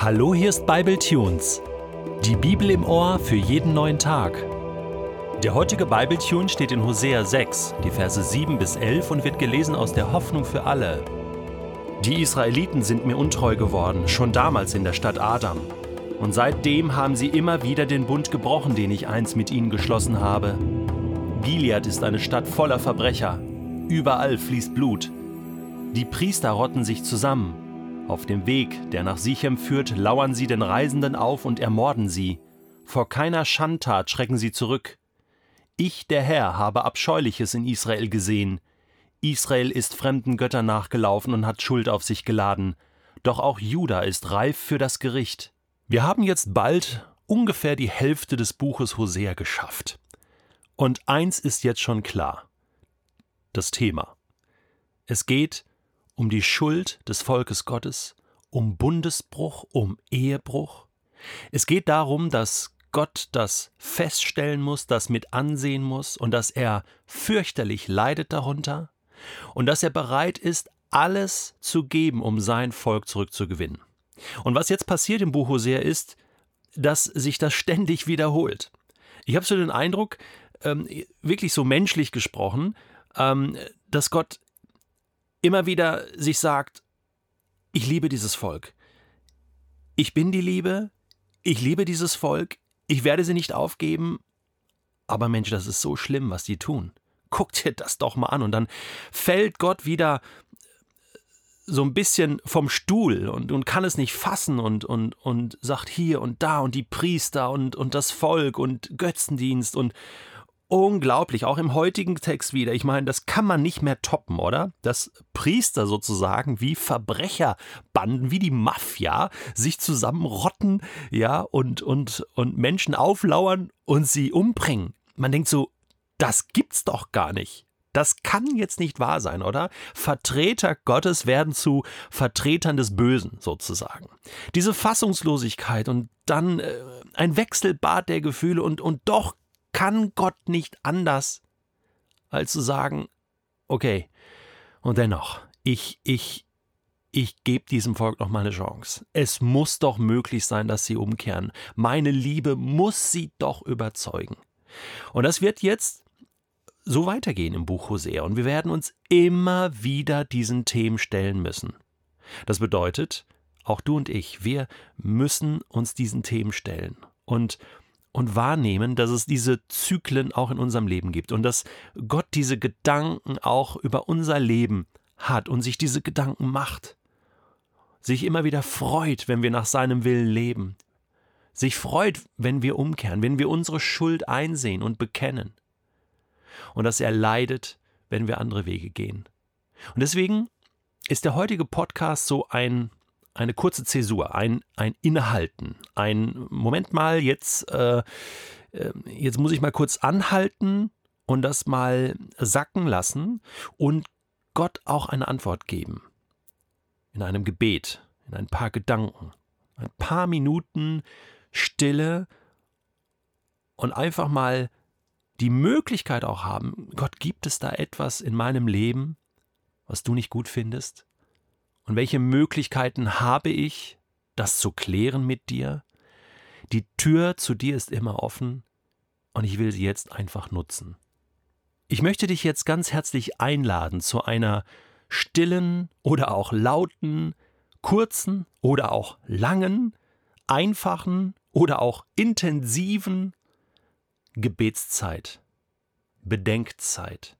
Hallo, hier ist Bible Tunes. Die Bibel im Ohr für jeden neuen Tag. Der heutige Bible Tune steht in Hosea 6, die Verse 7 bis 11 und wird gelesen aus der Hoffnung für alle. Die Israeliten sind mir untreu geworden, schon damals in der Stadt Adam. Und seitdem haben sie immer wieder den Bund gebrochen, den ich einst mit ihnen geschlossen habe. Gilead ist eine Stadt voller Verbrecher. Überall fließt Blut. Die Priester rotten sich zusammen. Auf dem Weg, der nach Sichem führt, lauern sie den Reisenden auf und ermorden sie. Vor keiner Schandtat schrecken sie zurück. Ich, der Herr, habe Abscheuliches in Israel gesehen. Israel ist fremden Göttern nachgelaufen und hat Schuld auf sich geladen. Doch auch Juda ist reif für das Gericht. Wir haben jetzt bald ungefähr die Hälfte des Buches Hosea geschafft. Und eins ist jetzt schon klar. Das Thema. Es geht um die Schuld des Volkes Gottes, um Bundesbruch, um Ehebruch. Es geht darum, dass Gott das feststellen muss, das mit ansehen muss und dass er fürchterlich leidet darunter und dass er bereit ist, alles zu geben, um sein Volk zurückzugewinnen. Und was jetzt passiert im Buch Hosea ist, dass sich das ständig wiederholt. Ich habe so den Eindruck, ähm, wirklich so menschlich gesprochen, ähm, dass Gott immer wieder sich sagt, ich liebe dieses Volk. Ich bin die Liebe, ich liebe dieses Volk, ich werde sie nicht aufgeben, aber Mensch, das ist so schlimm, was die tun. Guck dir das doch mal an. Und dann fällt Gott wieder so ein bisschen vom Stuhl und, und kann es nicht fassen und, und, und sagt hier und da und die Priester und, und das Volk und Götzendienst und, unglaublich, auch im heutigen Text wieder. Ich meine, das kann man nicht mehr toppen, oder? Dass Priester sozusagen wie Verbrecherbanden, wie die Mafia sich zusammenrotten, ja, und, und, und Menschen auflauern und sie umbringen. Man denkt so, das gibt's doch gar nicht. Das kann jetzt nicht wahr sein, oder? Vertreter Gottes werden zu Vertretern des Bösen sozusagen. Diese Fassungslosigkeit und dann äh, ein Wechselbad der Gefühle und, und doch kann Gott nicht anders, als zu sagen, okay, und dennoch, ich, ich, ich gebe diesem Volk noch mal eine Chance. Es muss doch möglich sein, dass sie umkehren. Meine Liebe muss sie doch überzeugen. Und das wird jetzt so weitergehen im Buch Hosea und wir werden uns immer wieder diesen Themen stellen müssen. Das bedeutet, auch du und ich, wir müssen uns diesen Themen stellen. Und und wahrnehmen, dass es diese Zyklen auch in unserem Leben gibt und dass Gott diese Gedanken auch über unser Leben hat und sich diese Gedanken macht. Sich immer wieder freut, wenn wir nach seinem Willen leben. Sich freut, wenn wir umkehren, wenn wir unsere Schuld einsehen und bekennen. Und dass er leidet, wenn wir andere Wege gehen. Und deswegen ist der heutige Podcast so ein eine kurze Zäsur, ein, ein Innehalten, ein Moment mal, jetzt, äh, äh, jetzt muss ich mal kurz anhalten und das mal sacken lassen und Gott auch eine Antwort geben. In einem Gebet, in ein paar Gedanken, ein paar Minuten Stille und einfach mal die Möglichkeit auch haben, Gott, gibt es da etwas in meinem Leben, was du nicht gut findest? Und welche Möglichkeiten habe ich, das zu klären mit dir? Die Tür zu dir ist immer offen und ich will sie jetzt einfach nutzen. Ich möchte dich jetzt ganz herzlich einladen zu einer stillen oder auch lauten, kurzen oder auch langen, einfachen oder auch intensiven Gebetszeit, Bedenkzeit.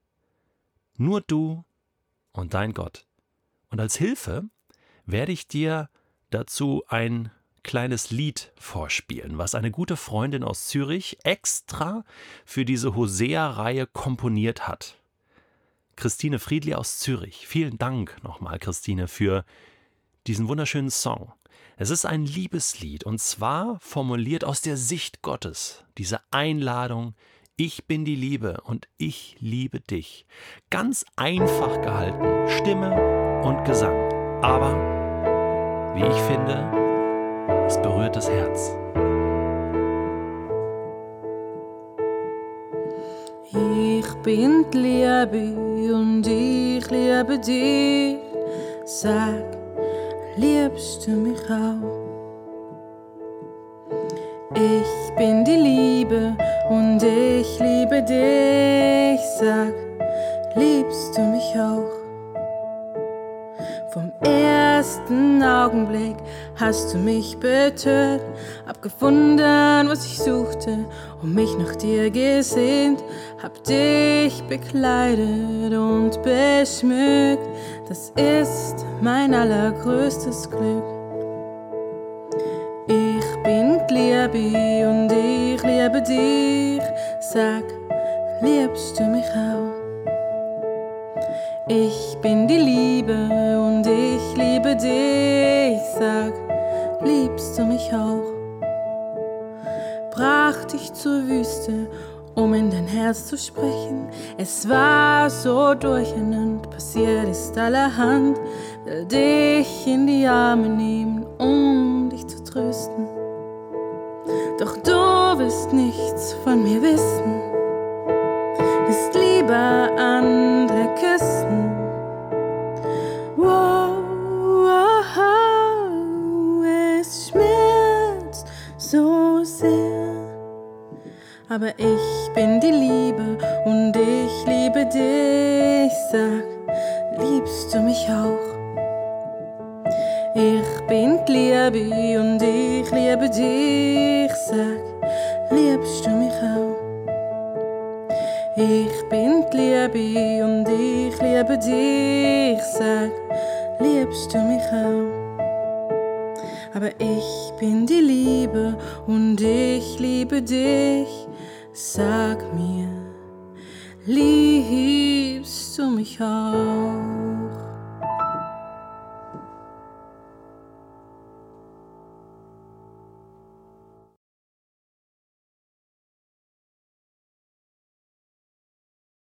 Nur du und dein Gott. Und als Hilfe werde ich dir dazu ein kleines Lied vorspielen, was eine gute Freundin aus Zürich extra für diese Hosea-Reihe komponiert hat. Christine Friedli aus Zürich. Vielen Dank nochmal, Christine, für diesen wunderschönen Song. Es ist ein Liebeslied und zwar formuliert aus der Sicht Gottes, diese Einladung, ich bin die Liebe und ich liebe dich. Ganz einfach gehalten, Stimme, und Gesang. Aber, wie ich finde, es berührt das Herz. Ich bin die Liebe und ich liebe dich. Sag, liebst du mich auch? Ich bin die Liebe und ich liebe dich. Sag, liebst du mich auch? Ersten Augenblick hast du mich betört, hab gefunden, was ich suchte und mich nach dir gesehnt, hab dich bekleidet und beschmückt. Das ist mein allergrößtes Glück. Ich bin Gliebi und ich liebe dich. Sag, liebst du mich auch? Ich bin die Liebe und liebe dich. Sag, liebst du mich auch? Brach dich zur Wüste, um in dein Herz zu sprechen. Es war so durcheinander, passiert ist allerhand. Will dich in die Arme nehmen, um Aber ich bin die Liebe und ich liebe dich. Sag, liebst du mich auch? Ich bin die Liebe und ich liebe dich. Sag, liebst du mich auch? Ich bin die Liebe und ich liebe dich. Sag, liebst du mich auch? Aber ich bin die Liebe und ich liebe dich. Sag mir, liebst du mich auch?